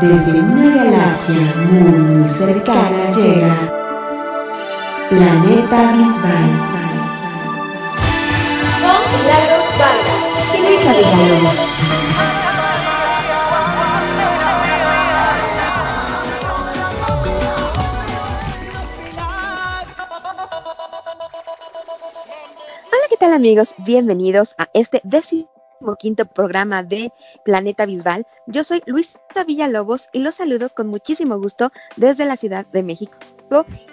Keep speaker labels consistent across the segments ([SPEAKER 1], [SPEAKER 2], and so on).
[SPEAKER 1] Desde una galaxia muy muy cercana llega Planeta Bisbal.
[SPEAKER 2] Con Milagros Vargas y Luisa Villalobos.
[SPEAKER 3] Hola, ¿qué tal amigos? Bienvenidos a este décimo quinto programa de Planeta Bisbal. Yo soy Luisa Villalobos y los saludo con muchísimo gusto desde la Ciudad de México.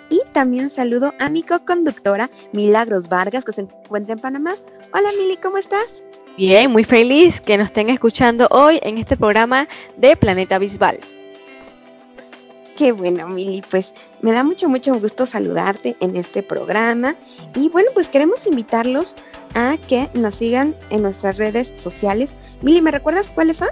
[SPEAKER 3] Y también saludo a mi co-conductora Milagros Vargas, que se encuentra en Panamá. Hola Mili, ¿cómo estás?
[SPEAKER 4] Bien, muy feliz que nos estén escuchando hoy en este programa de Planeta Bisbal.
[SPEAKER 3] Qué bueno, Mili, pues me da mucho, mucho gusto saludarte en este programa. Y bueno, pues queremos invitarlos a que nos sigan en nuestras redes sociales. Mili, ¿me recuerdas cuáles son?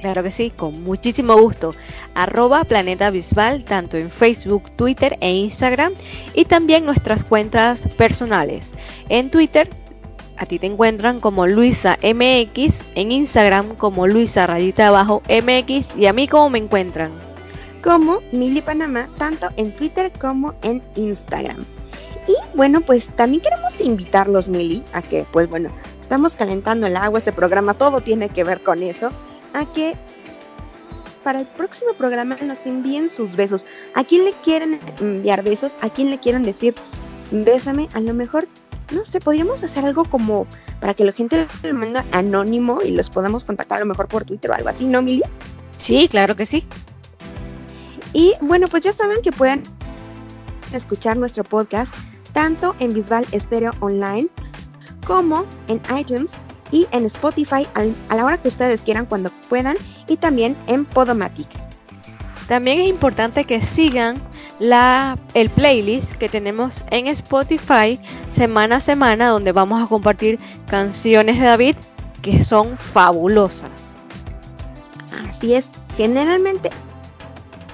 [SPEAKER 4] Claro que sí, con muchísimo gusto. Arroba Planeta Bisbal, tanto en Facebook, Twitter e Instagram. Y también nuestras cuentas personales. En Twitter, a ti te encuentran como Luisa MX, en Instagram como Luisa Rayita Abajo MX y a mí como me encuentran
[SPEAKER 3] como Mili Panamá, tanto en Twitter como en Instagram. Y bueno, pues también queremos invitarlos, Mili, a que, pues bueno, estamos calentando el agua, este programa todo tiene que ver con eso, a que para el próximo programa nos envíen sus besos. ¿A quién le quieren enviar besos? ¿A quién le quieren decir bésame? A lo mejor, no sé, podríamos hacer algo como para que la gente lo manda anónimo y los podamos contactar a lo mejor por Twitter o algo así, ¿no, Mili?
[SPEAKER 4] Sí, claro que sí.
[SPEAKER 3] Y bueno, pues ya saben que pueden escuchar nuestro podcast tanto en Bisbal Estéreo Online como en iTunes y en Spotify a la hora que ustedes quieran cuando puedan y también en Podomatic.
[SPEAKER 4] También es importante que sigan la, el playlist que tenemos en Spotify semana a semana donde vamos a compartir canciones de David que son fabulosas.
[SPEAKER 3] Así es, generalmente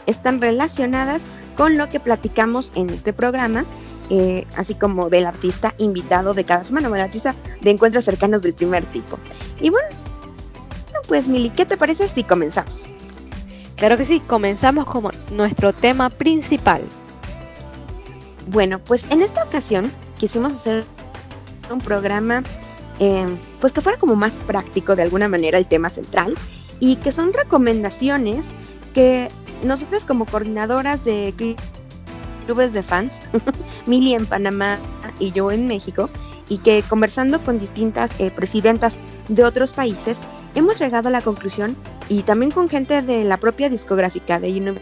[SPEAKER 3] están relacionadas con lo que platicamos en este programa, eh, así como del artista invitado de cada semana, o del artista de encuentros cercanos del primer tipo. Y bueno, pues Mili, ¿qué te parece si comenzamos?
[SPEAKER 4] Claro que sí, comenzamos como nuestro tema principal.
[SPEAKER 3] Bueno, pues en esta ocasión quisimos hacer un programa eh, pues que fuera como más práctico de alguna manera el tema central y que son recomendaciones que nosotros como coordinadoras de clubes de fans, Mili en Panamá y yo en México, y que conversando con distintas eh, presidentas de otros países, hemos llegado a la conclusión, y también con gente de la propia discográfica de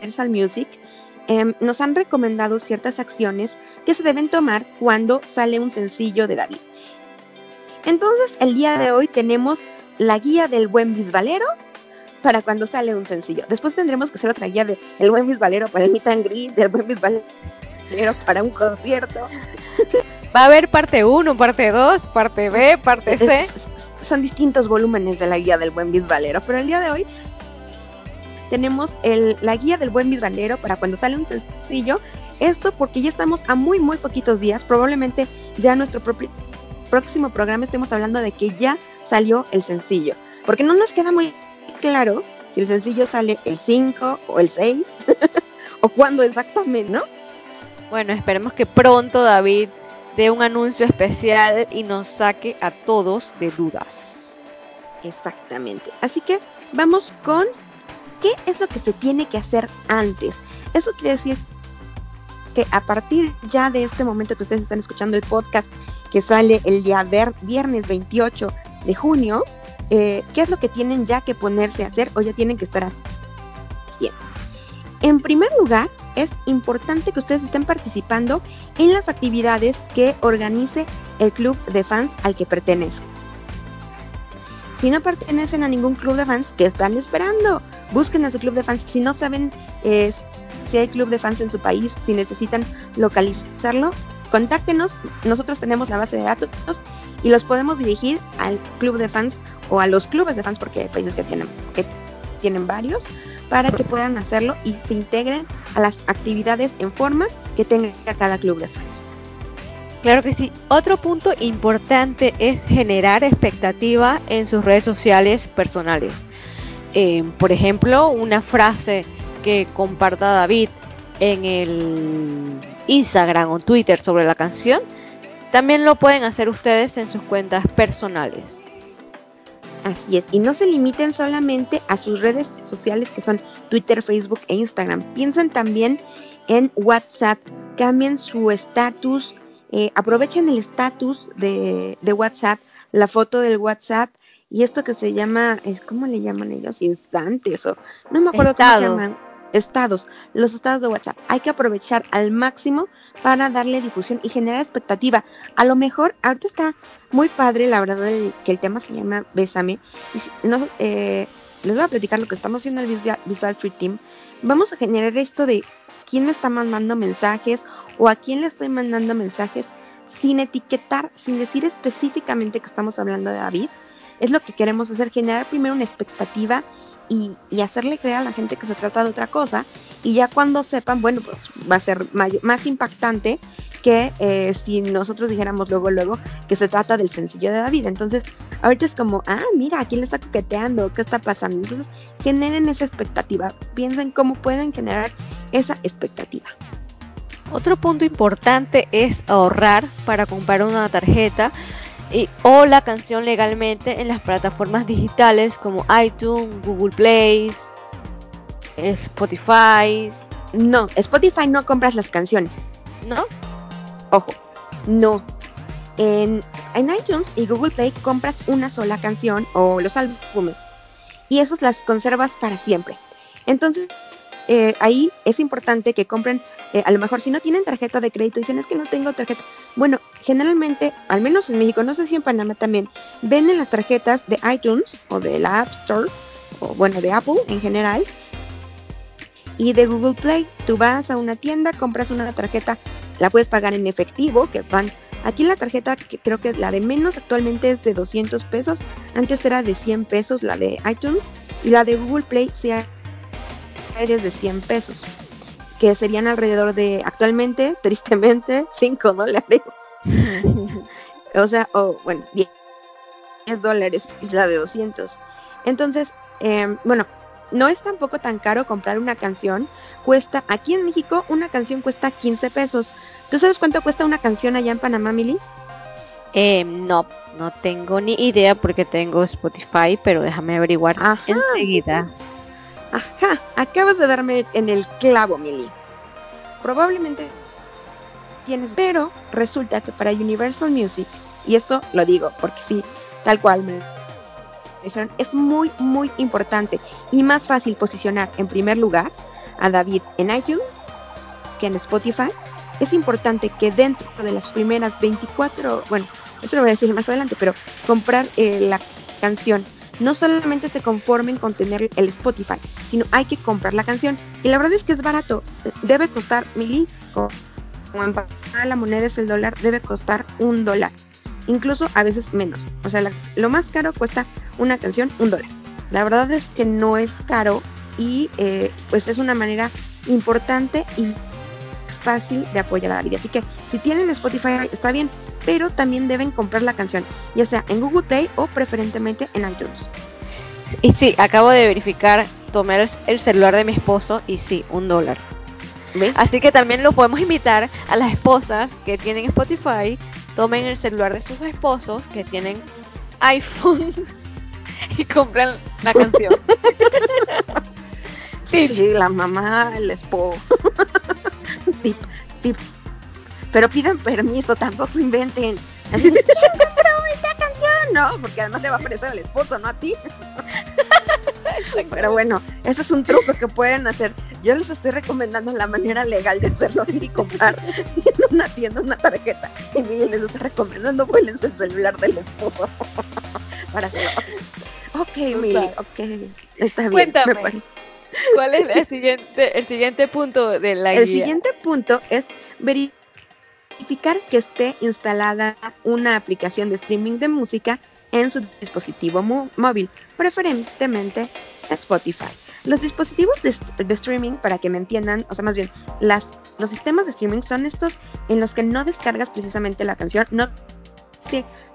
[SPEAKER 3] Universal Music, em, nos han recomendado ciertas acciones que se deben tomar cuando sale un sencillo de David. Entonces, el día de hoy tenemos la guía del buen bisbalero para cuando sale un sencillo. Después tendremos que hacer otra guía de El Buen Valero para el meet and greet, del Buen Valero para un concierto.
[SPEAKER 4] Va a haber parte 1, parte 2, parte B, parte C.
[SPEAKER 3] son distintos volúmenes de la guía del Buen Valero, pero el día de hoy tenemos el, la guía del Buen Valero para cuando sale un sencillo. Esto porque ya estamos a muy, muy poquitos días. Probablemente ya nuestro propio, próximo programa estemos hablando de que ya salió el sencillo. Porque no nos queda muy claro si el sencillo sale el 5 o el 6 o cuándo exactamente, ¿no?
[SPEAKER 4] Bueno, esperemos que pronto David dé un anuncio especial y nos saque a todos de dudas.
[SPEAKER 3] Exactamente. Así que vamos con qué es lo que se tiene que hacer antes. Eso quiere decir que a partir ya de este momento que ustedes están escuchando el podcast que sale el día viernes 28 de junio, eh, qué es lo que tienen ya que ponerse a hacer o ya tienen que estar haciendo. En primer lugar, es importante que ustedes estén participando en las actividades que organice el club de fans al que pertenecen. Si no pertenecen a ningún club de fans, ¿qué están esperando? Busquen a su club de fans. Si no saben eh, si hay club de fans en su país, si necesitan localizarlo, contáctenos. Nosotros tenemos la base de datos y los podemos dirigir al club de fans o a los clubes de fans, porque hay países que tienen, que tienen varios, para que puedan hacerlo y se integren a las actividades en forma que tenga cada club de fans.
[SPEAKER 4] Claro que sí. Otro punto importante es generar expectativa en sus redes sociales personales. eh, por ejemplo, una frase que comparta David en el Instagram o Twitter sobre la canción, también lo pueden hacer ustedes en sus cuentas personales.
[SPEAKER 3] Así es, y no se limiten solamente a sus redes sociales que son Twitter, Facebook e Instagram. Piensen también en WhatsApp, cambien su estatus, eh, aprovechen el estatus de, de, WhatsApp, la foto del WhatsApp y esto que se llama, es ¿cómo le llaman ellos? Instantes o no me acuerdo cómo se llaman estados, los estados de WhatsApp. Hay que aprovechar al máximo para darle difusión y generar expectativa. A lo mejor, ahorita está muy padre, la verdad, que el tema se llama Bésame. Y no, eh, les voy a platicar lo que estamos haciendo en el Visual, Visual Street Team. Vamos a generar esto de quién me está mandando mensajes o a quién le estoy mandando mensajes sin etiquetar, sin decir específicamente que estamos hablando de David. Es lo que queremos hacer, generar primero una expectativa y, hacerle creer a la gente que se trata de otra cosa. Y ya cuando sepan, bueno, pues va a ser más impactante que eh, si nosotros dijéramos luego, luego que se trata del sencillo de David. Entonces, ahorita es como, ah, mira, ¿a quién le está coqueteando? ¿Qué está pasando? Entonces, generen esa expectativa. Piensen cómo pueden generar esa expectativa.
[SPEAKER 4] Otro punto importante es ahorrar para comprar una tarjeta y, o la canción legalmente en las plataformas digitales como iTunes, Google Play, Spotify.
[SPEAKER 3] No, Spotify no compras las canciones.
[SPEAKER 4] ¿No?
[SPEAKER 3] Ojo, no. En, en iTunes y Google Play compras una sola canción o los álbumes y esos las conservas para siempre. Entonces, eh, ahí es importante que compren, eh, a lo mejor si no tienen tarjeta de crédito, dicen es que no tengo tarjeta. Bueno, generalmente, al menos en México, no sé si en Panamá también, venden las tarjetas de iTunes o de la App Store, o bueno, de Apple en general, y de Google Play. Tú vas a una tienda, compras una tarjeta, la puedes pagar en efectivo, que van... Aquí la tarjeta, que creo que la de menos actualmente es de 200 pesos, antes era de 100 pesos la de iTunes, y la de Google Play se de 100 pesos, que serían alrededor de, actualmente, tristemente, 5 dólares. o sea, o bueno, 10, dólares y la de 200. Entonces, em, bueno, no es tampoco tan caro comprar una canción. Cuesta, aquí en México, una canción cuesta 15 pesos. ¿Tú sabes cuánto cuesta una canción allá en Panamá, Mili?
[SPEAKER 4] Eh, no, no tengo ni idea porque tengo Spotify, pero déjame averiguar enseguida.
[SPEAKER 3] Acabas de darme en el clavo, Mili. Probablemente tienes, pero resulta que para Universal Music, y esto lo digo porque sí, tal cual me dijeron, es muy, muy importante y más fácil posicionar en primer lugar a David en iTunes que en Spotify. Es importante que dentro de las primeras 24, bueno, eso lo voy a decir más adelante, pero comprar eh, la canción no solamente se conformen con tener el Spotify, sino hay que comprar la canción. Y la verdad es que es barato, debe costar mil, como en la moneda es el dólar, debe costar un dólar, incluso a veces menos. O sea, lo más caro cuesta una canción un dólar. La verdad es que no es caro y eh, pues es una manera importante y fácil de apoyar a la vida. Así que si tienen Spotify está bien, pero también deben comprar la canción, ya sea en Google Play o preferentemente en iTunes.
[SPEAKER 4] Y sí, acabo de verificar, tomé el celular de mi esposo y sí, un dólar. Así que también lo podemos invitar a las esposas que tienen Spotify, tomen el celular de sus esposos que tienen iPhone y compran la canción.
[SPEAKER 3] sí, la mamá, el esposo. tip, tip pero pidan permiso, tampoco inventen. Así esta canción? No, porque además le va a aparecer al esposo, no a ti. Pero bueno, ese es un truco que pueden hacer. Yo les estoy recomendando la manera legal de hacerlo y comprar en una tienda una tarjeta. Y Miguel les está recomendando vuelen el celular del esposo para hacerlo. Ok, Miguel, ok, está bien.
[SPEAKER 4] Cuéntame, ¿cuál es el siguiente, el siguiente punto de la
[SPEAKER 3] El siguiente punto es verificar que esté instalada una aplicación de streaming de música en su dispositivo móvil, preferentemente Spotify. Los dispositivos de, streaming, para que me entiendan, o sea, más bien, las, los sistemas de streaming son estos en los que no descargas precisamente la canción, no,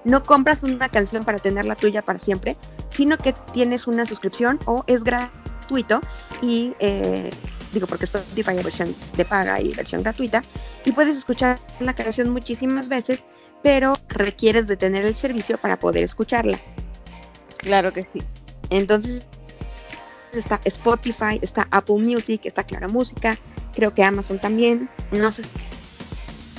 [SPEAKER 3] no compras una canción para tenerla tuya para siempre, sino que tienes una suscripción o es gratuito y eh, digo porque Spotify hay versión de paga y versión gratuita y puedes escuchar la canción muchísimas veces pero requieres de tener el servicio para poder escucharla
[SPEAKER 4] Claro que sí.
[SPEAKER 3] entonces está Spotify está Apple Music está Clara Música creo que Amazon también no sé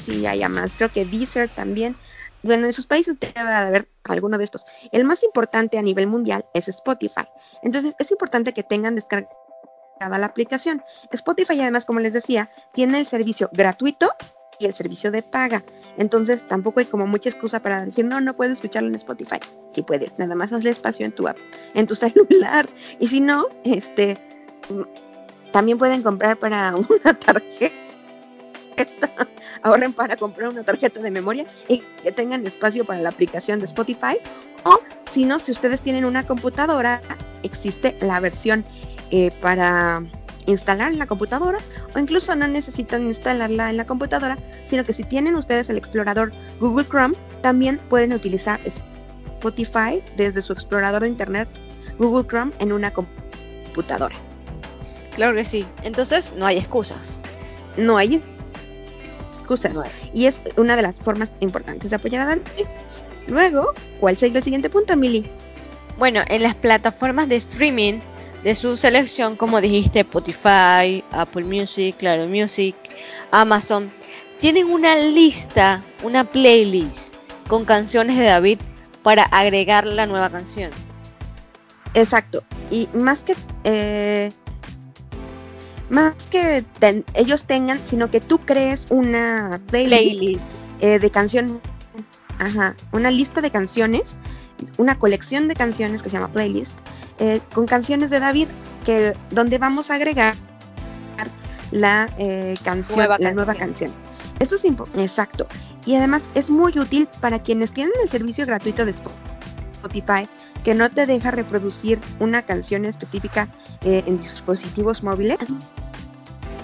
[SPEAKER 3] si haya más creo que Deezer también bueno, en sus países debe de haber alguno de estos. El más importante a nivel mundial es Spotify. Entonces, es importante que tengan la aplicación. Spotify, además, como les decía, tiene el servicio gratuito y el servicio de paga. Entonces, tampoco hay como mucha excusa para decir, no, no puedes escucharlo en Spotify. Si puedes, nada más hazle espacio en tu app, en tu celular. Y si no, este, también pueden comprar para una tarjeta ahorren para comprar una tarjeta de memoria y que tengan espacio para la aplicación de Spotify. O si no, si ustedes tienen una computadora, existe la versión eh, para instalar en la computadora o incluso no necesitan instalarla en la computadora, sino que si tienen ustedes el explorador Google Chrome, también pueden utilizar Spotify desde su explorador de internet Google Chrome en una computadora.
[SPEAKER 4] Claro que sí. Entonces no hay excusas.
[SPEAKER 3] No hay excusas. Y es una de las formas importantes de apoyar a Dani. Luego, ¿cuál sería el siguiente punto, Mili?
[SPEAKER 4] Bueno, en las plataformas de streaming de su selección, como dijiste, Spotify, Apple Music, Claro Music, Amazon, tienen una lista, una playlist con canciones de David para agregar la nueva canción.
[SPEAKER 3] Exacto. Y más que eh, más que ten- ellos tengan, sino que tú crees una playlist,
[SPEAKER 4] Playlist.
[SPEAKER 3] eh, de canciones, ajá, una lista de canciones, una colección de canciones que se llama playlist, eh, con canciones de David, que donde vamos a agregar la eh, canción,
[SPEAKER 4] Nueva
[SPEAKER 3] la
[SPEAKER 4] canción.
[SPEAKER 3] nueva canción. Eso es exacto. Y además es muy útil para quienes tienen el servicio gratuito de Spotify, que no te deja reproducir una canción específica eh, en dispositivos móviles. Es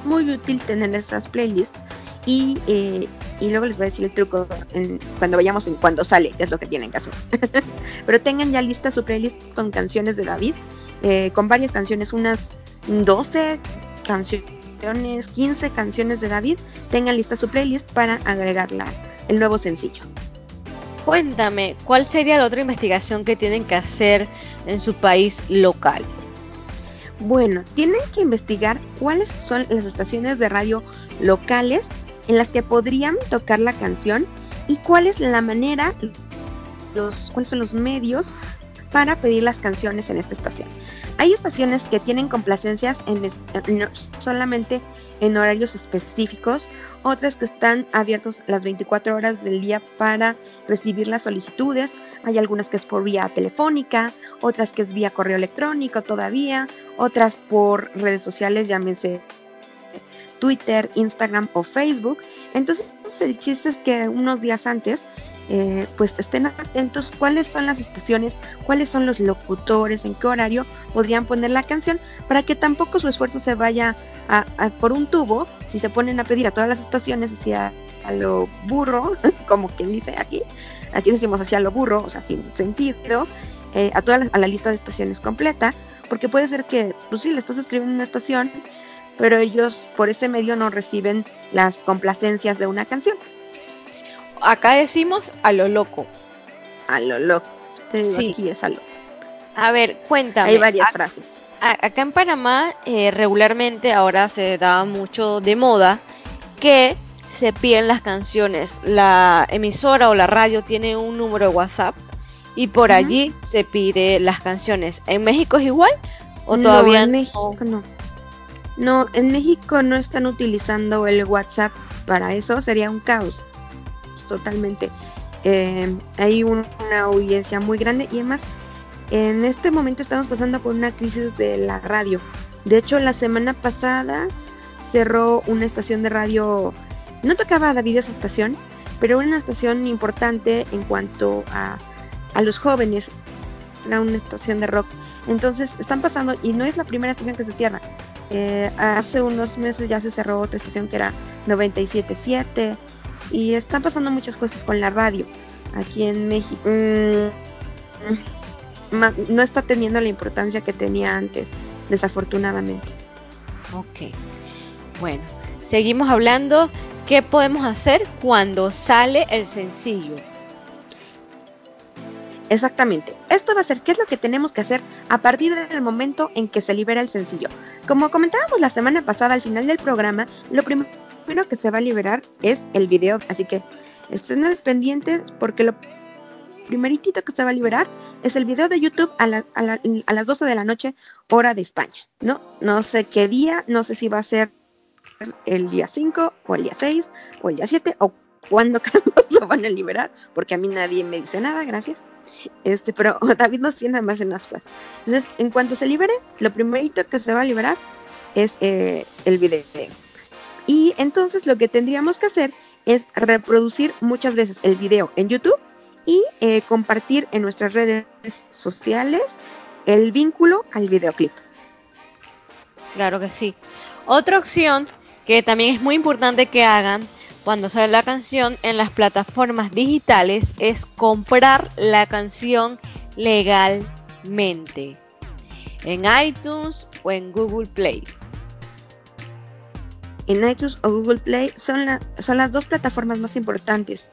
[SPEAKER 3] muy útil tener estas playlists y, eh, y luego les voy a decir el truco en- cuando vayamos en cuando sale, es lo que tienen que hacer. Pero tengan ya lista su playlist con canciones de David, eh, con varias canciones, unas 12 canciones, 15 canciones de David, tengan lista su playlist para agregarla el nuevo sencillo.
[SPEAKER 4] Cuéntame, ¿cuál sería la otra investigación que tienen que hacer en su país local?
[SPEAKER 3] Bueno, tienen que investigar cuáles son las estaciones de radio locales en las que podrían tocar la canción y cuál es la manera, los, cuáles son los medios para pedir las canciones en esta estación. Hay estaciones que tienen complacencias en, solamente en horarios específicos, otras que están abiertos las 24 horas del día para recibir las solicitudes. Hay algunas que es por vía telefónica, otras que es vía correo electrónico todavía, otras por redes sociales, llámense Twitter, Instagram o Facebook. Entonces el chiste es que unos días antes, eh, pues estén atentos cuáles son las estaciones, cuáles son los locutores, en qué horario podrían poner la canción, para que tampoco su esfuerzo se vaya a, a por un tubo, si se ponen a pedir a todas las estaciones hacia a lo burro, como quien dice aquí, aquí decimos hacia lo burro, o sea, sin sentido, eh, a toda la, a la lista de estaciones completa, porque puede ser que, pues sí, le estás escribiendo una estación, pero ellos por ese medio no reciben las complacencias de una canción.
[SPEAKER 4] Acá decimos a lo loco.
[SPEAKER 3] A lo loco. Te digo,
[SPEAKER 4] Sí.
[SPEAKER 3] aquí es a lo.
[SPEAKER 4] A ver, cuéntame.
[SPEAKER 3] Hay varias
[SPEAKER 4] a-
[SPEAKER 3] frases.
[SPEAKER 4] acá en Panamá eh, regularmente ahora se da mucho de moda que se piden las canciones. La emisora o la radio tiene un número de WhatsApp y por allí se pide las canciones. ¿En México es igual? ¿O
[SPEAKER 3] no,
[SPEAKER 4] todavía
[SPEAKER 3] en
[SPEAKER 4] no?
[SPEAKER 3] México no. No, en México no están utilizando el WhatsApp para eso, sería un caos. Totalmente. Eh, hay un- una audiencia muy grande y además en este momento estamos pasando por una crisis de la radio. De hecho, la semana pasada cerró una estación de radio, no tocaba a David esa estación, pero una estación importante en cuanto a, a los jóvenes. Era una estación de rock. Entonces están pasando, y no es la primera estación que se cierra. Eh, hace unos meses ya se cerró otra estación que era 97.7 y están pasando muchas cosas con la radio aquí en México. Mm, no está teniendo la importancia que tenía antes, desafortunadamente.
[SPEAKER 4] Ok. Bueno, seguimos hablando. ¿Qué podemos hacer cuando sale el sencillo?
[SPEAKER 3] Exactamente. Esto va a ser qué es lo que tenemos que hacer a partir del momento en que se libera el sencillo. Como comentábamos la semana pasada al final del programa, lo primero que se va a liberar es el video. Así que estén al pendiente porque lo primeritito que se va a liberar es el video de YouTube a, las 12 de la noche, hora de España. No, no sé qué día, no sé si va a ser el día 5 o el día 6 o el día 7 o cuándo lo van a liberar, porque a mí nadie me dice nada, gracias. Este, pero David nos tiene más en las cosas. Entonces, en cuanto se libere, lo primerito que se va a liberar es eh, el video. Y entonces lo que tendríamos que hacer es reproducir muchas veces el video en YouTube y eh, compartir en nuestras redes sociales el vínculo al videoclip.
[SPEAKER 4] Claro que sí. Otra opción que también es muy importante que hagan cuando sale la canción en las plataformas digitales es comprar la canción legalmente en iTunes o en Google Play.
[SPEAKER 3] En iTunes o Google Play son, son las dos plataformas más importantes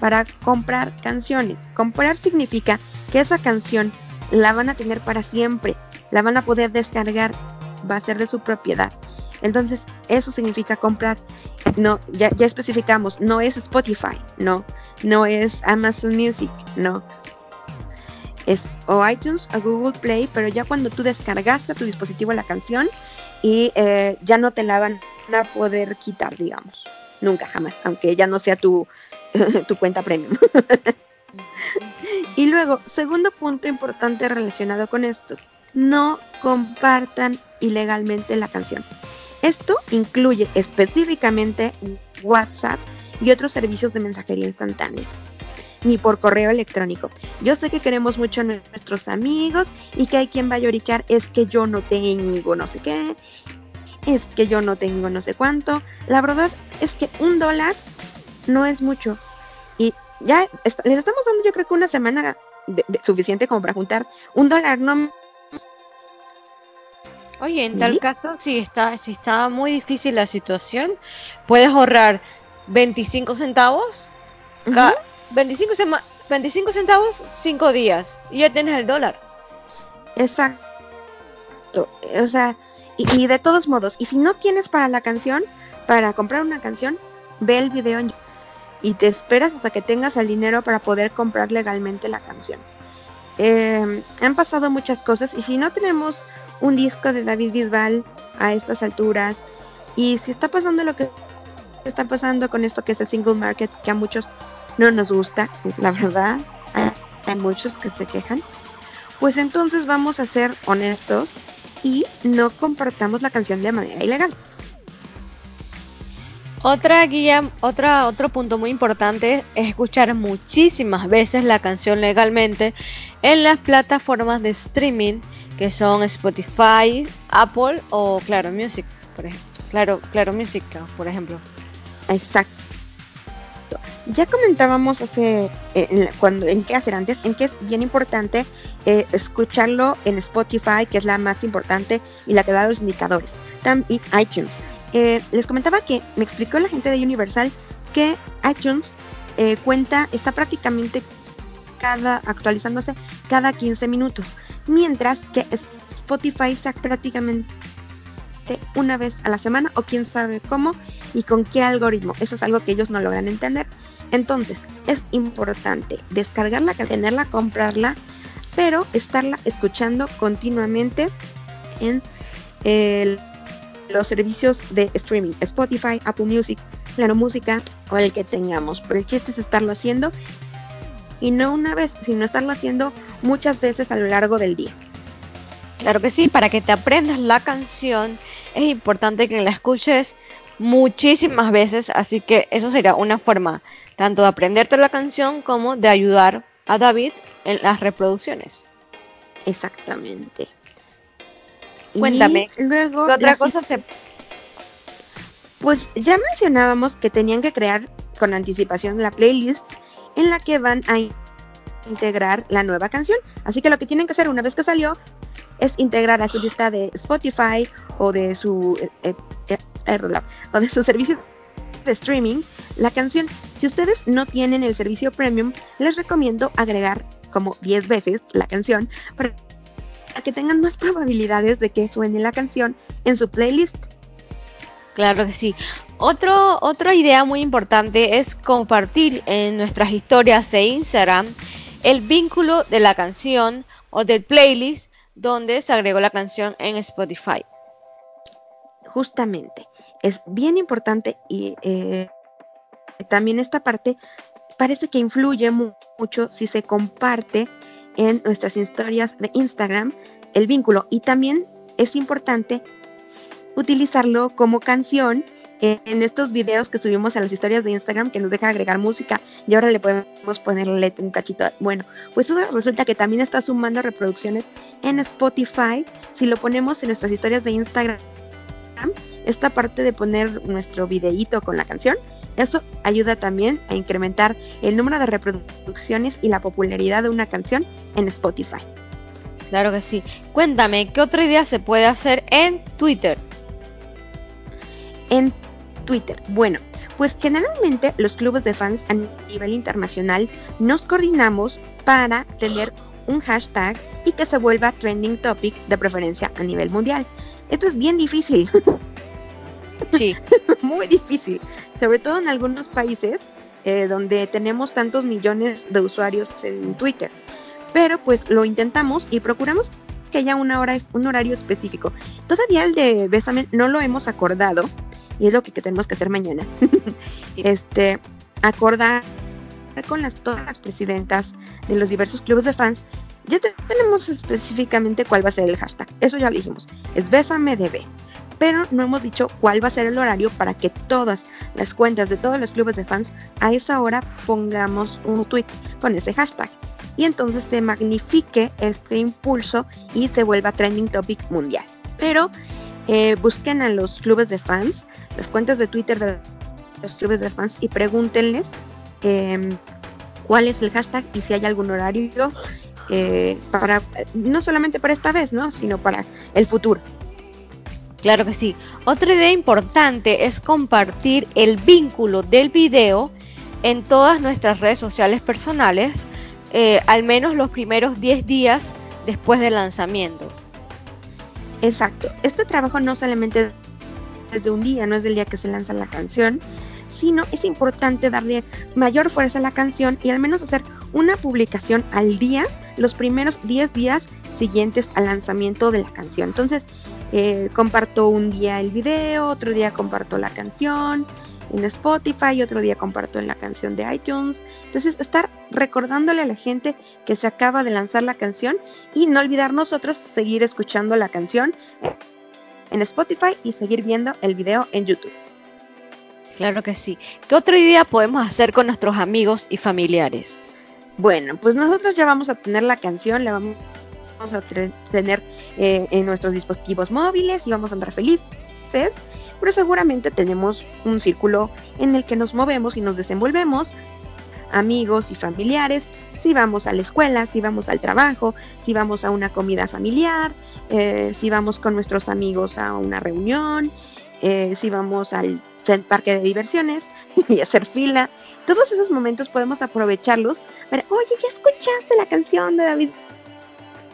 [SPEAKER 3] para comprar canciones. Comprar significa que esa canción la van a tener para siempre, la van a poder descargar, va a ser de su propiedad. Entonces, eso significa comprar no, ya, ya especificamos, no es Spotify, no, no es Amazon Music, no. Es o iTunes o Google Play, pero ya cuando tú descargaste a tu dispositivo la canción y eh, ya no te la van a poder quitar, digamos. Nunca, jamás, aunque ya no sea tu, tu cuenta premium. y luego, segundo punto importante relacionado con esto, no compartan ilegalmente la canción. Esto incluye específicamente WhatsApp y otros servicios de mensajería instantánea, ni por correo electrónico. Yo sé que queremos mucho a nuestros amigos y que hay quien va a lloricar, es que yo no tengo no sé qué, es que yo no tengo no sé cuánto. La verdad es que un dólar no es mucho. Y ya les estamos dando yo creo que una semana suficiente como para juntar un dólar, no
[SPEAKER 4] Oye, en tal caso, si está, si está muy difícil la situación, puedes ahorrar 25 centavos, 25, 25 centavos, 5 días, y ya tienes el dólar.
[SPEAKER 3] Exacto. O sea, y, de todos modos, y si no tienes para la canción, para comprar una canción, ve el video y te esperas hasta que tengas el dinero para poder comprar legalmente la canción. Eh, han pasado muchas cosas y si no tenemos un disco de David Bisbal a estas alturas. Y si está pasando lo que está pasando con esto que es el single market, que a muchos no nos gusta, es la verdad, hay, muchos que se quejan, pues entonces vamos a ser honestos y no compartamos la canción de manera ilegal.
[SPEAKER 4] Otra guía, otra, otro punto muy importante es escuchar muchísimas veces la canción legalmente en las plataformas de streaming que son Spotify, Apple o Claro Music, por ejemplo. Claro, claro Music, por ejemplo.
[SPEAKER 3] Exacto. Ya comentábamos hace eh, en, cuando en qué hacer antes, en que es bien importante eh, escucharlo en Spotify, que es la más importante y la que da los indicadores, y iTunes. Eh, les comentaba que me explicó la gente de Universal que iTunes cuenta, está prácticamente cada actualizándose cada 15 minutos mientras que Spotify saca prácticamente una vez a la semana o quién sabe cómo y con qué algoritmo. Eso es algo que ellos no logran entender. Entonces, es importante descargarla, tenerla, comprarla, pero estarla escuchando continuamente en los servicios de streaming, Spotify, Apple Music, Claro Música o el que tengamos. Pero el chiste es estarlo haciendo y no una vez, sino estarlo haciendo muchas veces a lo largo del día.
[SPEAKER 4] Claro que sí, para que te aprendas la canción es importante que la escuches muchísimas veces, así que eso sería una forma tanto de aprenderte la canción como de ayudar a David en las reproducciones.
[SPEAKER 3] Exactamente.
[SPEAKER 4] Cuéntame,
[SPEAKER 3] luego
[SPEAKER 4] ¿qué otra cosa se...
[SPEAKER 3] Pues ya mencionábamos que tenían que crear con anticipación la playlist en la que van a integrar la nueva canción. Así que lo que tienen que hacer una vez que salió es integrar a su lista de Spotify o de su eh, eh, eh, o de su servicio de streaming la canción. Si ustedes no tienen el servicio premium, les recomiendo agregar como 10 veces la canción para que tengan más probabilidades de que suene la canción en su playlist.
[SPEAKER 4] Claro que sí. Otro, otra idea muy importante es compartir en nuestras historias de Instagram el vínculo de la canción o del playlist donde se agregó la canción en Spotify.
[SPEAKER 3] Justamente, es bien importante y eh, también esta parte parece que influye mucho si se comparte en nuestras historias de Instagram el vínculo y también es importante utilizarlo como canción en estos videos que subimos a las historias de Instagram que nos deja agregar música y ahora le podemos ponerle un cachito. Bueno, pues eso resulta que también está sumando reproducciones en Spotify. Si lo ponemos en nuestras historias de Instagram, esta parte de poner nuestro videíto con la canción, eso ayuda también a incrementar el número de reproducciones y la popularidad de una canción en Spotify.
[SPEAKER 4] Claro que sí. Cuéntame, ¿qué otra idea se puede hacer en Twitter?
[SPEAKER 3] En Twitter. Bueno, pues generalmente los clubes de fans a nivel internacional nos coordinamos para tener un hashtag y que se vuelva trending topic de preferencia a nivel mundial. Esto es bien difícil.
[SPEAKER 4] Sí.
[SPEAKER 3] Muy difícil. Sobre todo en algunos países eh, donde tenemos tantos millones de usuarios en Twitter. Pero pues lo intentamos y procuramos que haya una hora, un horario específico. Todavía el de Besame no lo hemos acordado y es lo que, tenemos que hacer mañana. Este, acordar con las, todas las presidentas de los diversos clubes de fans. Ya tenemos específicamente cuál va a ser el hashtag. Eso ya lo dijimos. Es Bésame DB. Pero no hemos dicho cuál va a ser el horario para que todas las cuentas de todos los clubes de fans a esa hora pongamos un tweet con ese hashtag y entonces se magnifique este impulso y se vuelva trending topic mundial. Pero eh, busquen a los clubes de fans, las cuentas de Twitter de los clubes de fans y pregúntenles em, cuál es el hashtag y si hay algún horario eh, para, no solamente para esta vez, ¿no? Sino para el futuro.
[SPEAKER 4] Claro que sí. Otra idea importante es compartir el vínculo del video en todas nuestras redes sociales personales eh, al menos los primeros 10 días después del lanzamiento.
[SPEAKER 3] Exacto. Este trabajo no solamente es de un día, no es del día que se lanza la canción, sino es importante darle mayor fuerza a la canción y al menos hacer una publicación al día los primeros 10 días siguientes al lanzamiento de la canción. Entonces, eh, comparto un día el video, otro día comparto la canción, en Spotify, otro día comparto en la canción de iTunes. Entonces, estar recordándole a la gente que se acaba de lanzar la canción y no olvidar nosotros seguir escuchando la canción en Spotify y seguir viendo el video en YouTube.
[SPEAKER 4] Claro que sí. ¿Qué otra idea podemos hacer con nuestros amigos y familiares?
[SPEAKER 3] Bueno, pues nosotros ya vamos a tener la canción, la vamos a tener eh, en nuestros dispositivos móviles y vamos a andar felices pero seguramente tenemos un círculo en el que nos movemos y nos desenvolvemos, amigos y familiares, si vamos a la escuela, si vamos al trabajo, si vamos a una comida familiar, eh, si vamos con nuestros amigos a una reunión, eh, si vamos al parque de diversiones y hacer fila. Todos esos momentos podemos aprovecharlos para, oye, ¿ya escuchaste la canción de David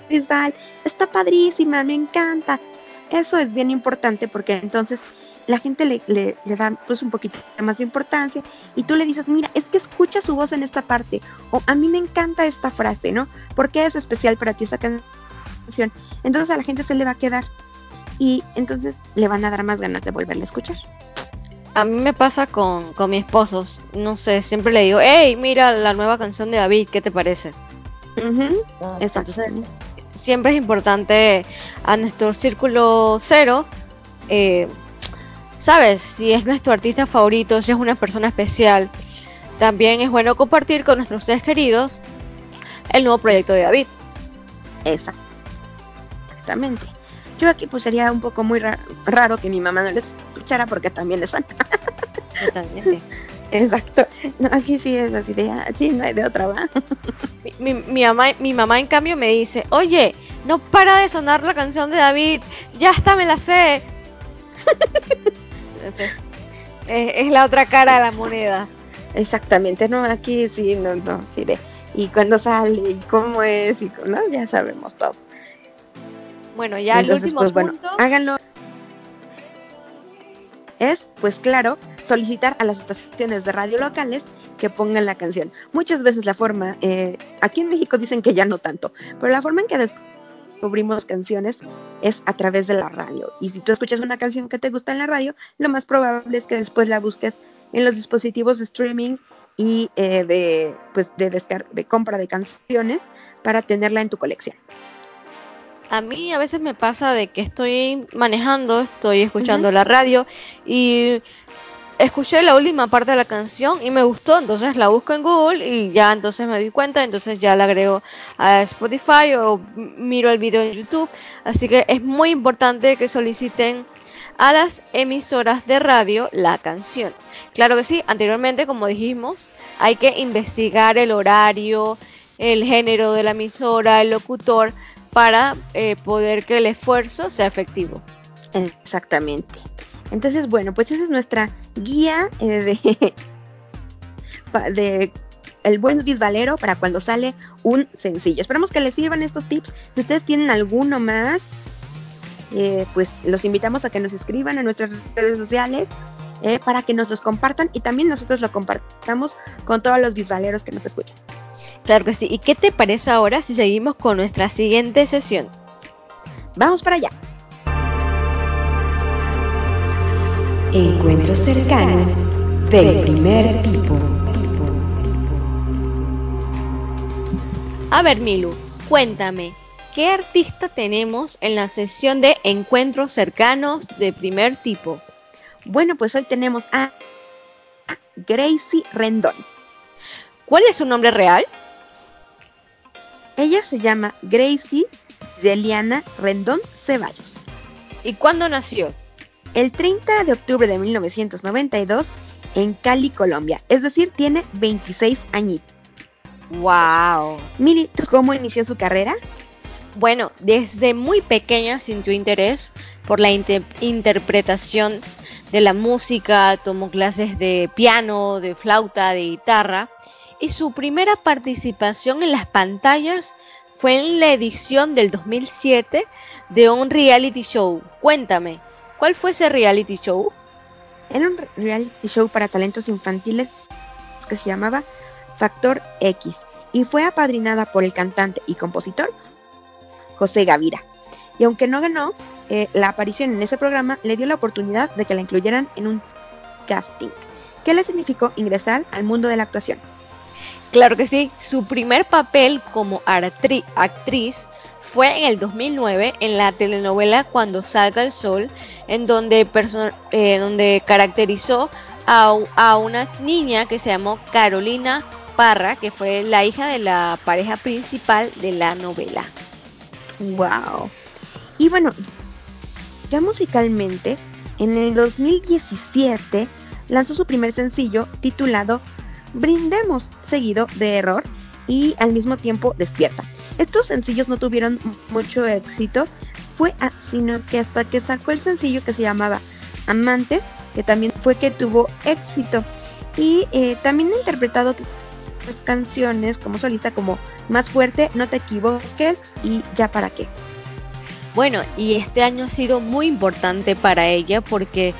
[SPEAKER 3] Bisbal? Está padrísima, me encanta. Eso es bien importante porque entonces la gente le, le, da pues un poquito más de importancia y tú le dices, mira, es que escucha su voz en esta parte o a mí me encanta esta frase, ¿no? ¿Por qué es especial para ti esta canción? Entonces a la gente se le va a quedar y entonces le van a dar más ganas de volverla a escuchar.
[SPEAKER 4] A mí me pasa con, con mi esposo, no sé, siempre le digo, hey, mira la nueva canción de David, ¿qué te parece? Siempre es importante a nuestro círculo cero eh, sabes, si es nuestro artista favorito, si es una persona especial, también es bueno compartir con nuestros seres queridos el nuevo proyecto de David.
[SPEAKER 3] Exactamente. Yo aquí pues sería un poco muy raro que mi mamá no les escuchara porque también es fan.
[SPEAKER 4] Totalmente.
[SPEAKER 3] Exacto. No, aquí sí es así de, ah, sí, no hay de otra, ¿va?
[SPEAKER 4] Mi, mi, mi mamá, mi mamá en cambio me dice, oye, no para de sonar la canción de David, ya hasta me la sé. Entonces, es, es la otra cara de la moneda.
[SPEAKER 3] Exactamente, no, aquí sí, no, no, sí de, y cuándo sale, y cómo es, y no, ya sabemos todo.
[SPEAKER 4] Bueno, ya el último
[SPEAKER 3] pues bueno,
[SPEAKER 4] punto.
[SPEAKER 3] háganlo. Es, pues claro, solicitar a las estaciones de radio locales que pongan la canción. Muchas veces la forma, eh, aquí en México dicen que ya no tanto, pero la forma en que descubrimos canciones es a través de la radio. Y si tú escuchas una canción que te gusta en la radio, lo más probable es que después la busques en los dispositivos de streaming y eh, de, pues, de, descar- de compra de canciones para tenerla en tu colección.
[SPEAKER 4] A mí a veces me pasa de que estoy manejando, estoy escuchando la radio y escuché la última parte de la canción y me gustó, entonces la busco en Google y ya entonces me doy cuenta, entonces ya la agrego a Spotify o miro el video en YouTube. Así que es muy importante que soliciten a las emisoras de radio la canción. Claro que sí, anteriormente, como dijimos, hay que investigar el horario, el género de la emisora, el locutor, para eh, poder que el esfuerzo sea efectivo.
[SPEAKER 3] Exactamente. Entonces, bueno, pues esa es nuestra guía eh, de, el buen bisbalero para cuando sale un sencillo. Esperamos que les sirvan estos tips. Si ustedes tienen alguno más, eh, pues los invitamos a que nos escriban a nuestras redes sociales eh, para que nos los compartan y también nosotros lo compartamos con todos los bisbaleros que nos escuchan.
[SPEAKER 4] Claro que sí. ¿Y qué te parece ahora si seguimos con nuestra siguiente sesión?
[SPEAKER 3] Vamos para allá.
[SPEAKER 1] Encuentros cercanos del primer tipo.
[SPEAKER 4] A ver, Milu, cuéntame, ¿qué artista tenemos en la sesión de encuentros cercanos de primer tipo?
[SPEAKER 3] Bueno, pues hoy tenemos a Gracie Rendón.
[SPEAKER 4] ¿Cuál es su nombre real?
[SPEAKER 3] Ella se llama Gracie Yeliana Rendón Ceballos.
[SPEAKER 4] ¿Y cuándo nació?
[SPEAKER 3] El 30 de octubre de 1992 en Cali, Colombia. Es decir, tiene 26 añitos.
[SPEAKER 4] ¡Wow!
[SPEAKER 3] Mili, ¿tú cómo inició su carrera?
[SPEAKER 4] Bueno, desde muy pequeña sintió interés por la inte- interpretación de la música, tomó clases de piano, de flauta, de guitarra y su primera participación en las pantallas fue en la edición del 2007 de un reality show. Cuéntame, ¿cuál fue ese reality show?
[SPEAKER 3] Era un reality show para talentos infantiles que se llamaba Factor X y fue apadrinada por el cantante y compositor José Gavira. Y aunque no ganó, eh, la aparición en ese programa le dio la oportunidad de que la incluyeran en un casting, que le significó ingresar al mundo de la actuación.
[SPEAKER 4] Claro que sí, su primer papel como actriz fue en el 2009 en la telenovela Cuando salga el sol, en donde, eh, donde caracterizó a, a una niña que se llamó Carolina Parra, que fue la hija de la pareja principal de la novela.
[SPEAKER 3] Wow. Y bueno, ya musicalmente, en el 2017 lanzó su primer sencillo titulado Brindemos, seguido de Error y al mismo tiempo Despierta. Estos sencillos no tuvieron mucho éxito, fue sino que hasta que sacó el sencillo que se llamaba Amantes, que también fue que tuvo éxito. Y eh, también ha interpretado otras canciones como solista como Más fuerte, No te equivoques y Ya para qué.
[SPEAKER 4] Bueno, y este año ha sido muy importante para ella porque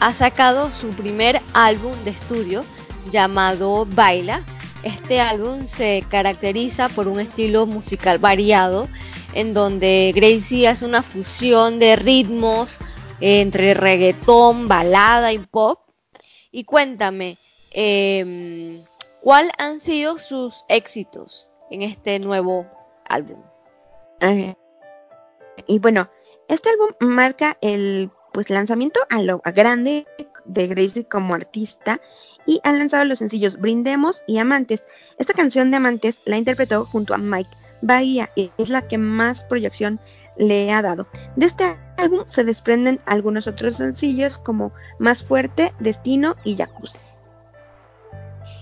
[SPEAKER 4] ha sacado su primer álbum de estudio llamado Baila. Este álbum se caracteriza por un estilo musical variado en donde Gracie hace una fusión de ritmos eh, entre reggaetón, balada y pop. Y cuéntame, em, ¿cuál han sido sus éxitos en este nuevo álbum?
[SPEAKER 3] Eh, y bueno, este álbum marca el pues lanzamiento a lo grande de Gracie como artista y han lanzado los sencillos Brindemos y Amantes. Esta canción de Amantes la interpretó junto a Mike Bahía y es la que más proyección le ha dado. De este álbum se desprenden algunos otros sencillos como Más Fuerte, Destino y Jacuzzi.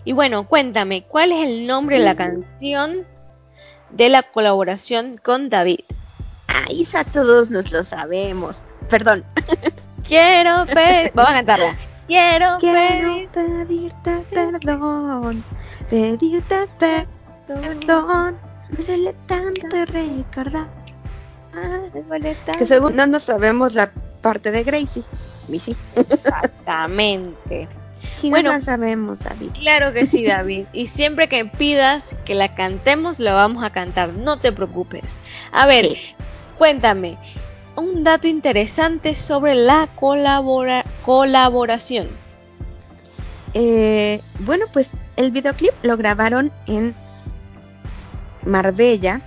[SPEAKER 4] Y bueno, cuéntame, ¿cuál es el nombre de la canción de la colaboración con David?
[SPEAKER 3] Ahí todos nos lo sabemos. Perdón.
[SPEAKER 4] Quiero pedir. Vamos a cantarla.
[SPEAKER 3] Quiero, Quiero pedirte perdón. Pedirte perdón. Me duele tanto recordar. Que según no nos sabemos la parte de Gracie. Missy.
[SPEAKER 4] Exactamente.
[SPEAKER 3] Sí, bueno, no sabemos, David.
[SPEAKER 4] Claro que sí, David. Y siempre que pidas que la cantemos, la vamos a cantar. No te preocupes. A ver, cuéntame. Un dato interesante sobre la colabora colaboración.
[SPEAKER 3] Eh, bueno, pues el videoclip lo grabaron en Marbella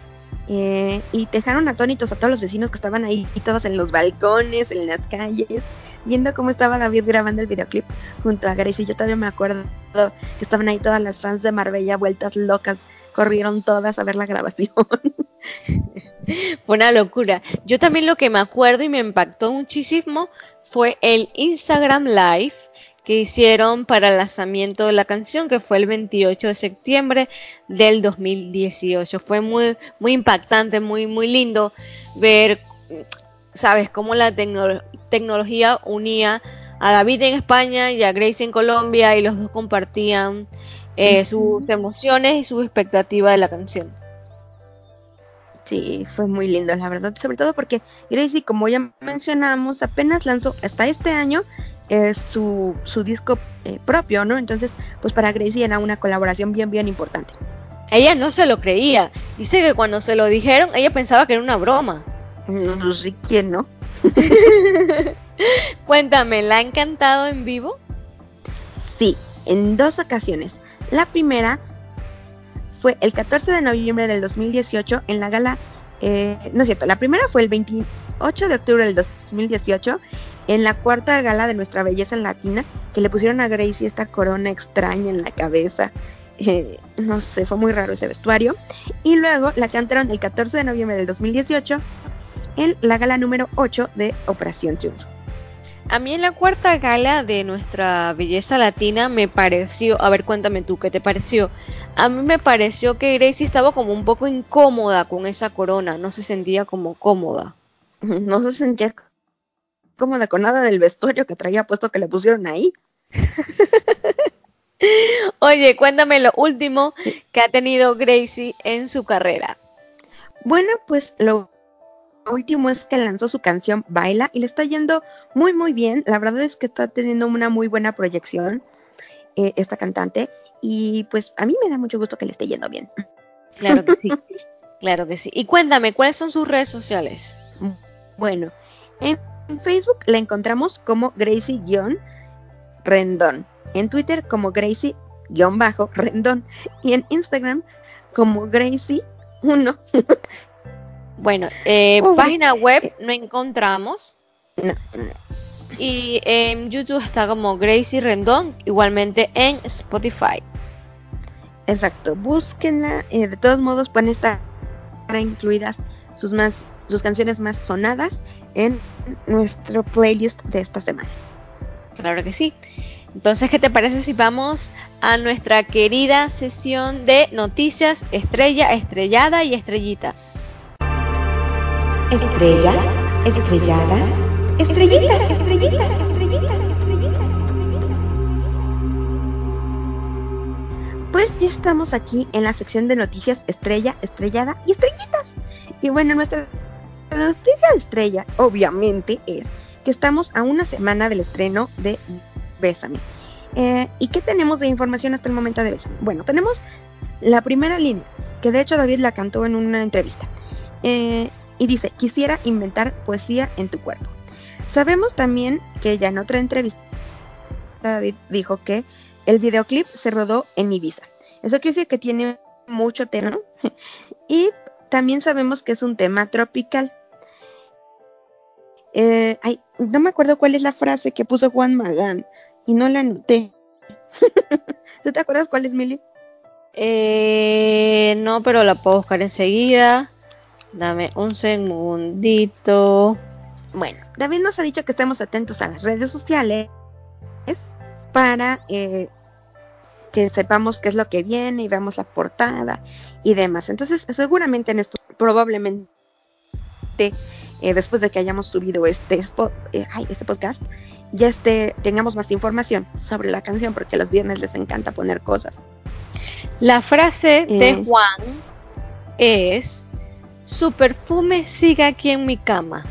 [SPEAKER 3] eh, y dejaron atónitos a todos los vecinos que estaban ahí, todos en los balcones, en las calles, viendo cómo estaba David grabando el videoclip junto a Grace. Y yo todavía me acuerdo que estaban ahí todas las fans de Marbella vueltas locas, corrieron todas a ver la grabación.
[SPEAKER 4] Fue una locura. Yo también lo que me acuerdo y me impactó muchísimo fue el Instagram Live que hicieron para el lanzamiento de la canción, que fue el 28 de septiembre del 2018. Fue muy, muy impactante, muy, muy lindo ver, sabes, cómo la tecnología unía a David en España y a Grace en Colombia y los dos compartían eh, sus emociones y sus expectativas de la canción.
[SPEAKER 3] Sí, fue muy lindo, la verdad, sobre todo porque Gracie, como ya mencionamos, apenas lanzó hasta este año es su, su disco eh, propio, ¿no? Entonces, pues para Gracie era una colaboración bien, bien importante.
[SPEAKER 4] Ella no se lo creía. Dice que cuando se lo dijeron, ella pensaba que era una broma.
[SPEAKER 3] No sé quién, ¿no?
[SPEAKER 4] Cuéntame, ¿la ha encantado en vivo?
[SPEAKER 3] Sí, en dos ocasiones. La primera fue el 14 de noviembre del 2018 en la gala, eh, no es cierto, la primera fue el 28 de octubre del 2018 en la cuarta gala de nuestra belleza latina, que le pusieron a Gracie esta corona extraña en la cabeza. Eh, no sé, fue muy raro ese vestuario. Y luego la cantaron el 14 de noviembre del 2018 en la gala número 8 de Operación Triunfo.
[SPEAKER 4] A mí en la cuarta gala de nuestra belleza latina me pareció, a ver cuéntame tú, ¿qué te pareció? A mí me pareció que Gracie estaba como un poco incómoda con esa corona, no se sentía como cómoda.
[SPEAKER 3] No se sentía cómoda con nada del vestuario que traía puesto que le pusieron ahí.
[SPEAKER 4] Oye, cuéntame lo último que ha tenido Gracie en su carrera.
[SPEAKER 3] Bueno, pues lo último es que lanzó su canción Baila y le está yendo muy muy bien. La verdad es que está teniendo una muy buena proyección eh, esta cantante y pues a mí me da mucho gusto que le esté yendo bien.
[SPEAKER 4] Claro que sí, claro que sí. Y cuéntame, ¿cuáles son sus redes sociales?
[SPEAKER 3] Bueno, en Facebook la encontramos como Gracie-Rendón. En Twitter como Gracie-Rendón. Y en Instagram como Gracie1.
[SPEAKER 4] bueno, eh, página web no encontramos. Y en YouTube está como Gracie Rendón, igualmente en Spotify.
[SPEAKER 3] Exacto, búsquenla. Eh, de todos modos pueden estar incluidas sus más sus canciones más sonadas en nuestro playlist de esta semana.
[SPEAKER 4] Claro que sí. Entonces, ¿qué te parece si vamos a nuestra querida sesión de noticias estrella, estrellada y estrellitas?
[SPEAKER 1] Estrella, estrellada, estrellita, estrellita, estrellita, estrellita.
[SPEAKER 3] Pues ya estamos aquí en la sección de noticias estrella, estrellada y estrellitas. Y bueno, nuestra noticia estrella, obviamente, es que estamos a una semana del estreno de Bésame. Eh, ¿Y qué tenemos de información hasta el momento de Bésame? Bueno, tenemos la primera línea, que de hecho David la cantó en una entrevista. Eh, y dice, quisiera inventar poesía en tu cuerpo. Sabemos también que ya en otra entrevista David dijo que el videoclip se rodó en Ibiza. Eso quiere decir que tiene mucho terreno. y también sabemos que es un tema tropical. Eh, ay, no me acuerdo cuál es la frase que puso Juan Magán y no la anoté. ¿Tú te acuerdas cuál es, Mili?
[SPEAKER 4] Eh, no, pero la puedo buscar enseguida. Dame un segundito.
[SPEAKER 3] Bueno, David nos ha dicho que estemos atentos a las redes sociales para, eh, que sepamos qué es lo que viene y veamos la portada y demás. Entonces, seguramente en esto, probablemente eh, después de que hayamos subido este, eh, este podcast, ya este, tengamos más información sobre la canción, porque los viernes les encanta poner cosas.
[SPEAKER 4] La frase de. Juan es, su perfume sigue aquí en mi cama.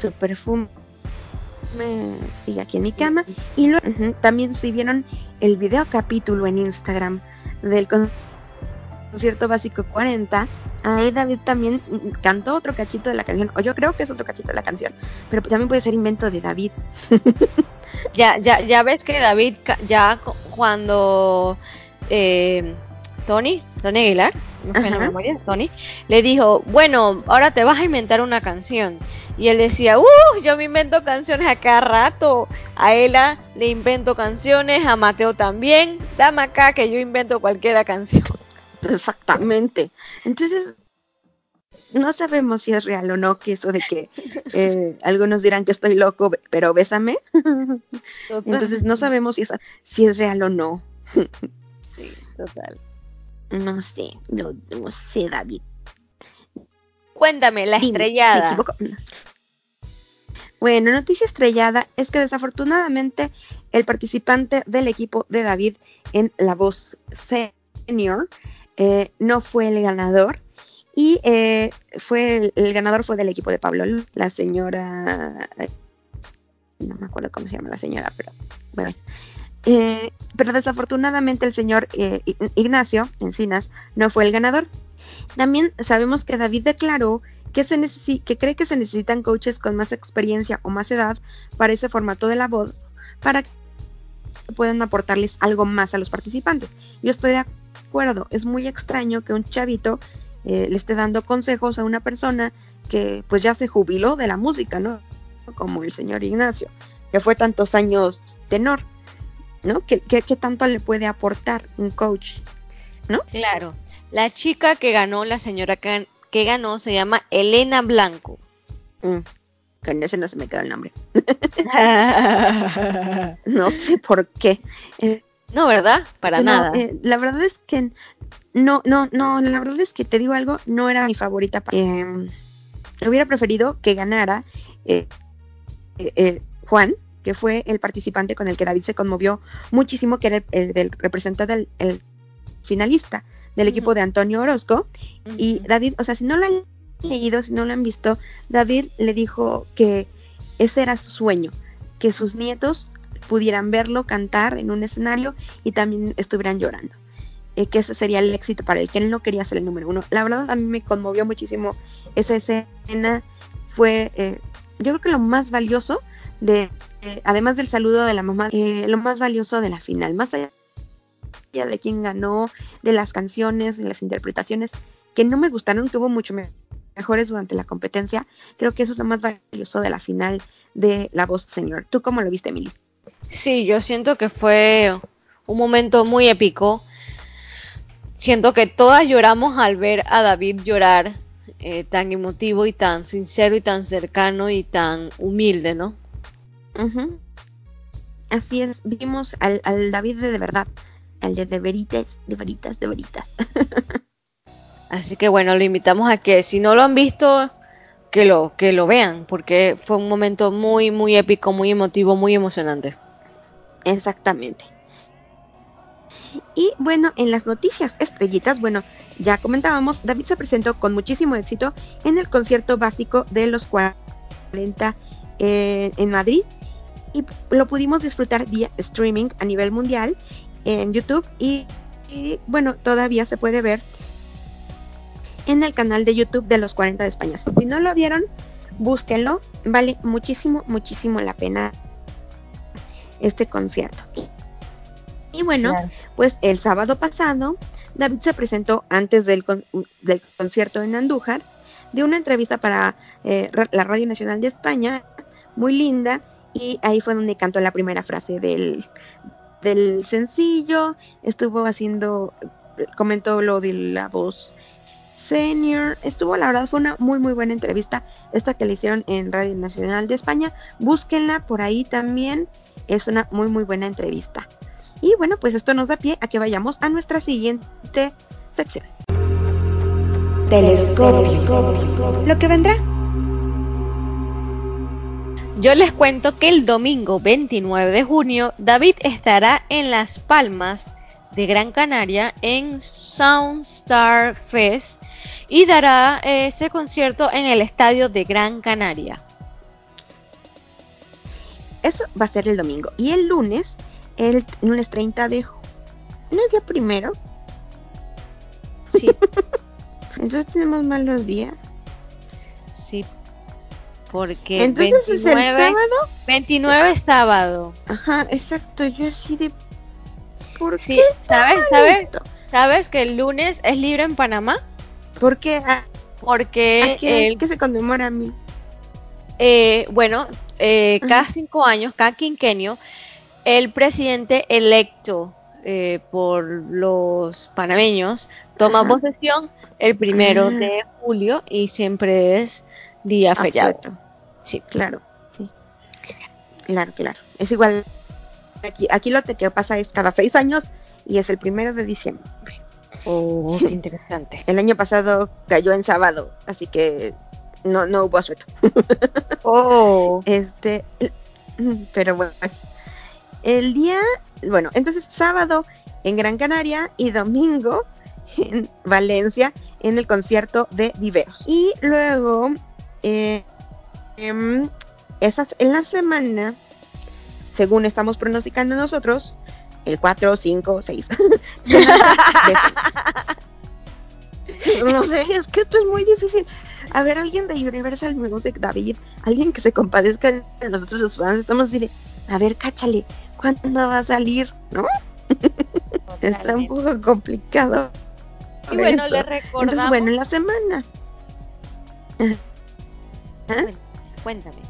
[SPEAKER 3] Su perfume sigue aquí en mi cama. Y luego, también si vieron el video capítulo en Instagram del concierto básico 40, ahí David también cantó otro cachito de la canción, o yo creo que es otro cachito de la canción, pero también puede ser invento de David.
[SPEAKER 4] ya, ya, ya ves que David, ya cuando eh, Tony, Tony Aguilar, no la memoria, Tony, le dijo, bueno, ahora te vas a inventar una canción. Y él decía, uh, yo me invento canciones a cada rato. A Ella le invento canciones, a Mateo también. Dame acá que yo invento cualquier canción.
[SPEAKER 3] Exactamente. Entonces, no sabemos si es real o no, que eso de que eh, algunos dirán que estoy loco, pero bésame. Entonces, no sabemos si es, si es real o no.
[SPEAKER 4] sí, total.
[SPEAKER 3] No sé, no, sé, David.
[SPEAKER 4] Cuéntame, la estrellada.
[SPEAKER 3] Bueno, noticia estrellada es que desafortunadamente el participante del equipo de David en La Voz Senior eh, no fue el ganador y eh, fue el, ganador fue del equipo de Pablo, la señora, no me acuerdo cómo se llama la señora, pero bueno. Eh, pero desafortunadamente el señor Ignacio Encinas no fue el ganador. También sabemos que David declaró que, se que cree que se necesitan coaches con más experiencia o más edad para ese formato de la voz para que puedan aportarles algo más a los participantes. Yo estoy de acuerdo, es muy extraño que un chavito eh, le esté dando consejos a una persona que pues ya se jubiló de la música, ¿no? Como el señor Ignacio, que fue tantos años tenor, ¿no? ¿Qué, tanto le puede aportar un coach? ¿No?
[SPEAKER 4] Claro. La chica que ganó, la señora que, ganó, se llama Elena Blanco.
[SPEAKER 3] Mm, con ese no se me queda el nombre. no sé por qué.
[SPEAKER 4] Eh, no, ¿verdad? Para nada.
[SPEAKER 3] Eh, la verdad es que no, no, no, la verdad es que te digo algo, no era mi favorita. Eh, hubiera preferido que ganara Juan, que fue el participante con el que David se conmovió muchísimo, que era el, del representante del finalista del equipo de Antonio Orozco. Y David, o sea, si no lo han leído, si no lo han visto, David le dijo que ese era su sueño, que sus nietos pudieran verlo cantar en un escenario y también estuvieran llorando. Eh, que ese sería el éxito para él, que él no quería ser el número uno. La verdad a mí me conmovió muchísimo esa escena. Fue, eh, yo creo que lo más valioso de, eh, además del saludo de la mamá, lo más valioso de la final, más allá de quién ganó, de las canciones, de las interpretaciones, que no me gustaron, que hubo mucho mejores durante la competencia. Creo que eso es lo más valioso de la final de La Voz Señor. ¿Tú cómo lo viste, Emily?
[SPEAKER 4] Sí, yo siento que fue un momento muy épico. Siento que todas lloramos al ver a David llorar eh, tan emotivo y tan sincero y tan cercano y tan humilde, ¿no?
[SPEAKER 3] Así es, vimos al, David de, de verdad, al de de veritas, de veritas, de veritas.
[SPEAKER 4] Así que bueno, lo invitamos a que si no lo han visto, que lo, que lo vean, porque fue un momento muy, muy épico, muy emotivo, muy emocionante.
[SPEAKER 3] Exactamente. Y bueno, en las noticias estrellitas, bueno, ya comentábamos, David se presentó con muchísimo éxito en el concierto básico de los 40 eh, en Madrid y lo pudimos disfrutar vía streaming a nivel mundial en YouTube y, bueno, todavía se puede ver en el canal de YouTube de los 40 de España. Si no lo vieron, búsquenlo, vale muchísimo, muchísimo la pena este concierto. Y bueno, pues el sábado pasado, David se presentó antes del, del concierto en Andújar, de una entrevista para eh, la Radio Nacional de España, muy linda, y ahí fue donde cantó la primera frase del, del sencillo, estuvo haciendo, comentó lo de la voz senior, estuvo, la verdad, fue una muy, muy buena entrevista, esta que le hicieron en Radio Nacional de España, búsquenla por ahí también, es una muy muy buena entrevista. Y bueno, pues esto nos da pie a que vayamos a nuestra siguiente sección.
[SPEAKER 1] Telescopio.
[SPEAKER 3] Lo que vendrá.
[SPEAKER 4] Yo les cuento que el domingo 29 de junio David estará en Las Palmas de Gran Canaria en Soundstar Fest y dará ese concierto en el estadio de Gran Canaria.
[SPEAKER 3] Eso va a ser el domingo. Y el lunes, el lunes 30 de junio, ¿no es día primero?
[SPEAKER 4] Sí,
[SPEAKER 3] Entonces tenemos malos días.
[SPEAKER 4] Porque
[SPEAKER 3] Entonces es el
[SPEAKER 4] 29,
[SPEAKER 3] sábado.
[SPEAKER 4] 29 es sábado.
[SPEAKER 3] Ajá, exacto. Yo así de. ¿Por
[SPEAKER 4] Sí,
[SPEAKER 3] qué?
[SPEAKER 4] ¿sabes? ¿Sabes?
[SPEAKER 3] esto?
[SPEAKER 4] ¿Sabes que el lunes es libre en Panamá?
[SPEAKER 3] ¿Por qué? ¿A,
[SPEAKER 4] Porque
[SPEAKER 3] qué
[SPEAKER 4] el
[SPEAKER 3] que se conmemora a mí?
[SPEAKER 4] Eh, bueno, eh, cada cinco años, cada quinquenio, el presidente electo eh, por los panameños toma
[SPEAKER 3] Ajá.
[SPEAKER 4] posesión el primero
[SPEAKER 3] Ah.
[SPEAKER 4] de julio y siempre es día feriado. Sí.
[SPEAKER 3] Claro, sí. Claro, claro. Es igual. Aquí, aquí lo que pasa es cada seis años y es el primero de diciembre.
[SPEAKER 4] Oh, qué interesante.
[SPEAKER 3] El año pasado cayó en sábado, así que no, no hubo asueto.
[SPEAKER 4] Oh,
[SPEAKER 3] Este, pero bueno. El día, bueno, entonces sábado en Gran Canaria y domingo en Valencia en el concierto de Viveros. Y luego, eh, em, esas, en la semana, según estamos pronosticando nosotros, el 4, 5, 6. no sé, es que esto es muy difícil. A ver, alguien de Universal Music, David, alguien que se compadezca de nosotros los fans, estamos así de, a ver, cáchale, ¿cuándo va a salir? ¿No? Está un poco complicado.
[SPEAKER 4] Y bueno, le
[SPEAKER 3] Entonces,
[SPEAKER 4] recordamos.
[SPEAKER 3] bueno, en la semana. ¿Ah?
[SPEAKER 4] Cuéntame.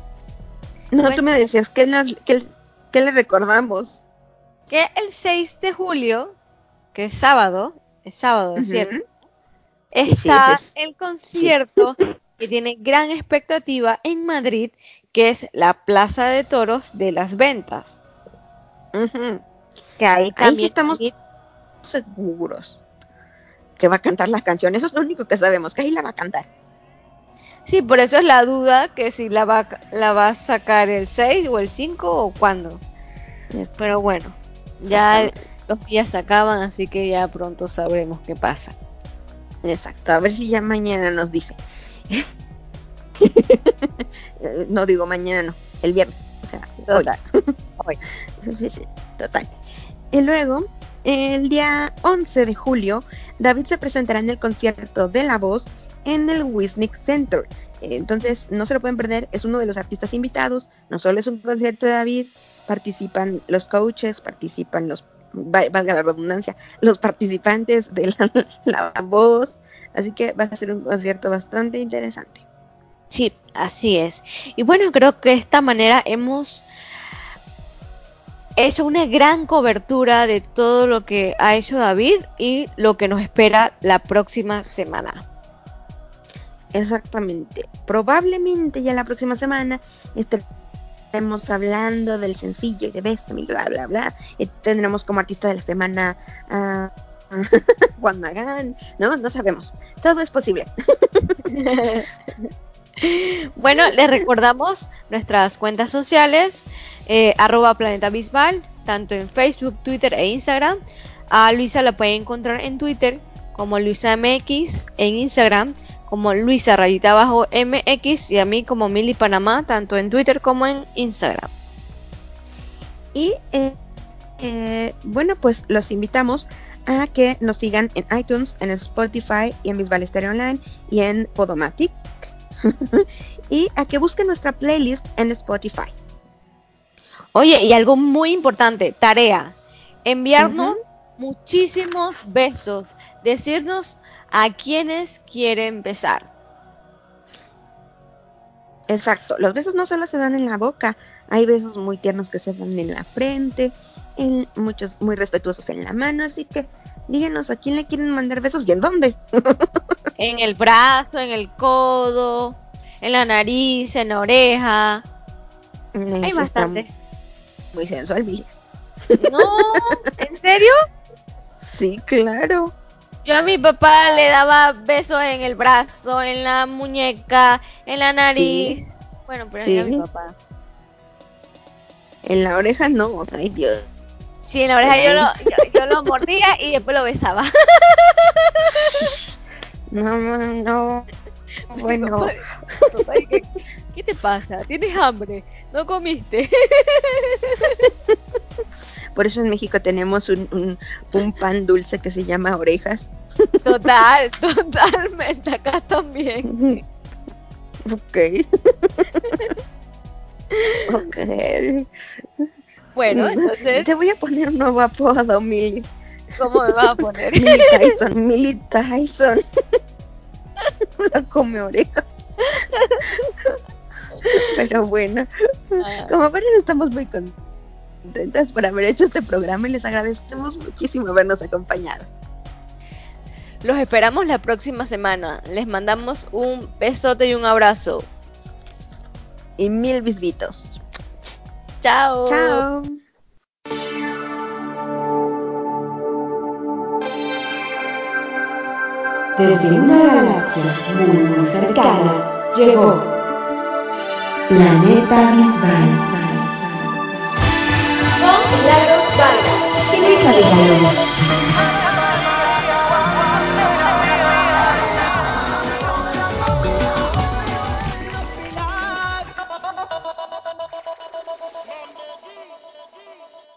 [SPEAKER 3] No, tú me decías que, le- le recordamos.
[SPEAKER 4] Que el 6 de julio, que es sábado, es sábado,
[SPEAKER 3] Ujú.
[SPEAKER 4] ¿cierto?
[SPEAKER 3] sí,
[SPEAKER 4] está
[SPEAKER 3] es-
[SPEAKER 4] el concierto que tiene gran expectativa en Madrid, que es la Plaza de Toros de las Ventas. Que ahí
[SPEAKER 3] Ahí
[SPEAKER 4] también
[SPEAKER 3] estamos seguros que va a cantar las canciones. Eso es lo único que sabemos, que ahí la va a cantar.
[SPEAKER 4] Sí, por eso es la duda que si la va, a- la va a sacar el 6 o el 5 o cuándo. Pero bueno, ya los días se acaban, así que ya pronto sabremos qué pasa.
[SPEAKER 3] Exacto, a ver si ya mañana nos dice. No digo mañana, no, el viernes. O sea.
[SPEAKER 4] Total. Hoy.
[SPEAKER 3] Total. Y luego, el día 11 de julio, David se presentará en el concierto de La Voz en el Wisnik Center. Entonces, no se lo pueden perder, es uno de los artistas invitados. No solo es un concierto de David, participan los coaches, participan los, va- valga la redundancia, los participantes de la, la Voz. Así que va a ser un concierto bastante interesante.
[SPEAKER 4] Sí, así es. Y bueno, creo que de esta manera hemos hecho una gran cobertura de todo lo que ha hecho David y lo que nos espera la próxima semana.
[SPEAKER 3] Exactamente. Probablemente ya la próxima semana estaremos hablando del sencillo y de Bésame bla, bla, bla. Y tendremos como artista de la semana a Juan Magán. No, no sabemos. Todo es posible.
[SPEAKER 4] Bueno, les recordamos nuestras cuentas sociales, eh, arroba Planeta Bisbal, tanto en Facebook, Twitter e Instagram. A Luisa la pueden encontrar en Twitter como Luisa MX, en Instagram como Luisa Rayita Bajo MX y a mí como Mili Panamá, tanto en Twitter como en Instagram.
[SPEAKER 3] Y eh, eh, bueno, pues los invitamos a que nos sigan en iTunes, en Spotify y en Bisbal Stereo Online y en Podomatic. y a que busquen nuestra playlist en Spotify.
[SPEAKER 4] Oye, y algo muy importante, tarea, enviarnos muchísimos besos, decirnos a quienes quieren besar.
[SPEAKER 3] Exacto, los besos no solo se dan en la boca, hay besos muy tiernos que se dan en la frente, en muchos muy respetuosos en la mano, así que díganos a quién le quieren mandar besos y en dónde.
[SPEAKER 4] En el brazo, en el codo, en la nariz, en la oreja. Hay
[SPEAKER 3] Eso
[SPEAKER 4] bastantes.
[SPEAKER 3] Muy sensual, Billy.
[SPEAKER 4] No, ¿en serio?
[SPEAKER 3] Sí, claro.
[SPEAKER 4] Yo a mi papá le daba besos en el brazo, en la muñeca, en la nariz.
[SPEAKER 3] Sí.
[SPEAKER 4] Bueno, pero
[SPEAKER 3] Sí.
[SPEAKER 4] era mi papá.
[SPEAKER 3] En la oreja no. Ay, Dios.
[SPEAKER 4] Sí, en la oreja yo lo, yo, yo lo mordía y después lo besaba.
[SPEAKER 3] No, no, no. Bueno,
[SPEAKER 4] Papá, ¿y ¿Qué, qué te pasa? ¿Tienes hambre? ¿No comiste?
[SPEAKER 3] por eso en México tenemos un, un, un pan dulce que se llama orejas.
[SPEAKER 4] Total, totalmente. Acá también.
[SPEAKER 3] Ok. ok.
[SPEAKER 4] Bueno, entonces,
[SPEAKER 3] Te voy a poner un nuevo apodo, Millie.
[SPEAKER 4] ¿cómo me vas a poner?
[SPEAKER 3] Millie Tyson, Millie Tyson. No come orejas. Pero bueno,
[SPEAKER 4] Ah,
[SPEAKER 3] como ven, estamos muy contentas por haber hecho este programa y les agradecemos muchísimo habernos acompañado.
[SPEAKER 4] Los esperamos la próxima semana. Les mandamos un besote y un abrazo.
[SPEAKER 3] Y mil bisbitos.
[SPEAKER 4] Chao.
[SPEAKER 3] Chao.
[SPEAKER 1] Desde una galaxia muy muy cercana llegó Planeta Bisbal.
[SPEAKER 2] Con Milagros Vargas. Silvia Villalobos.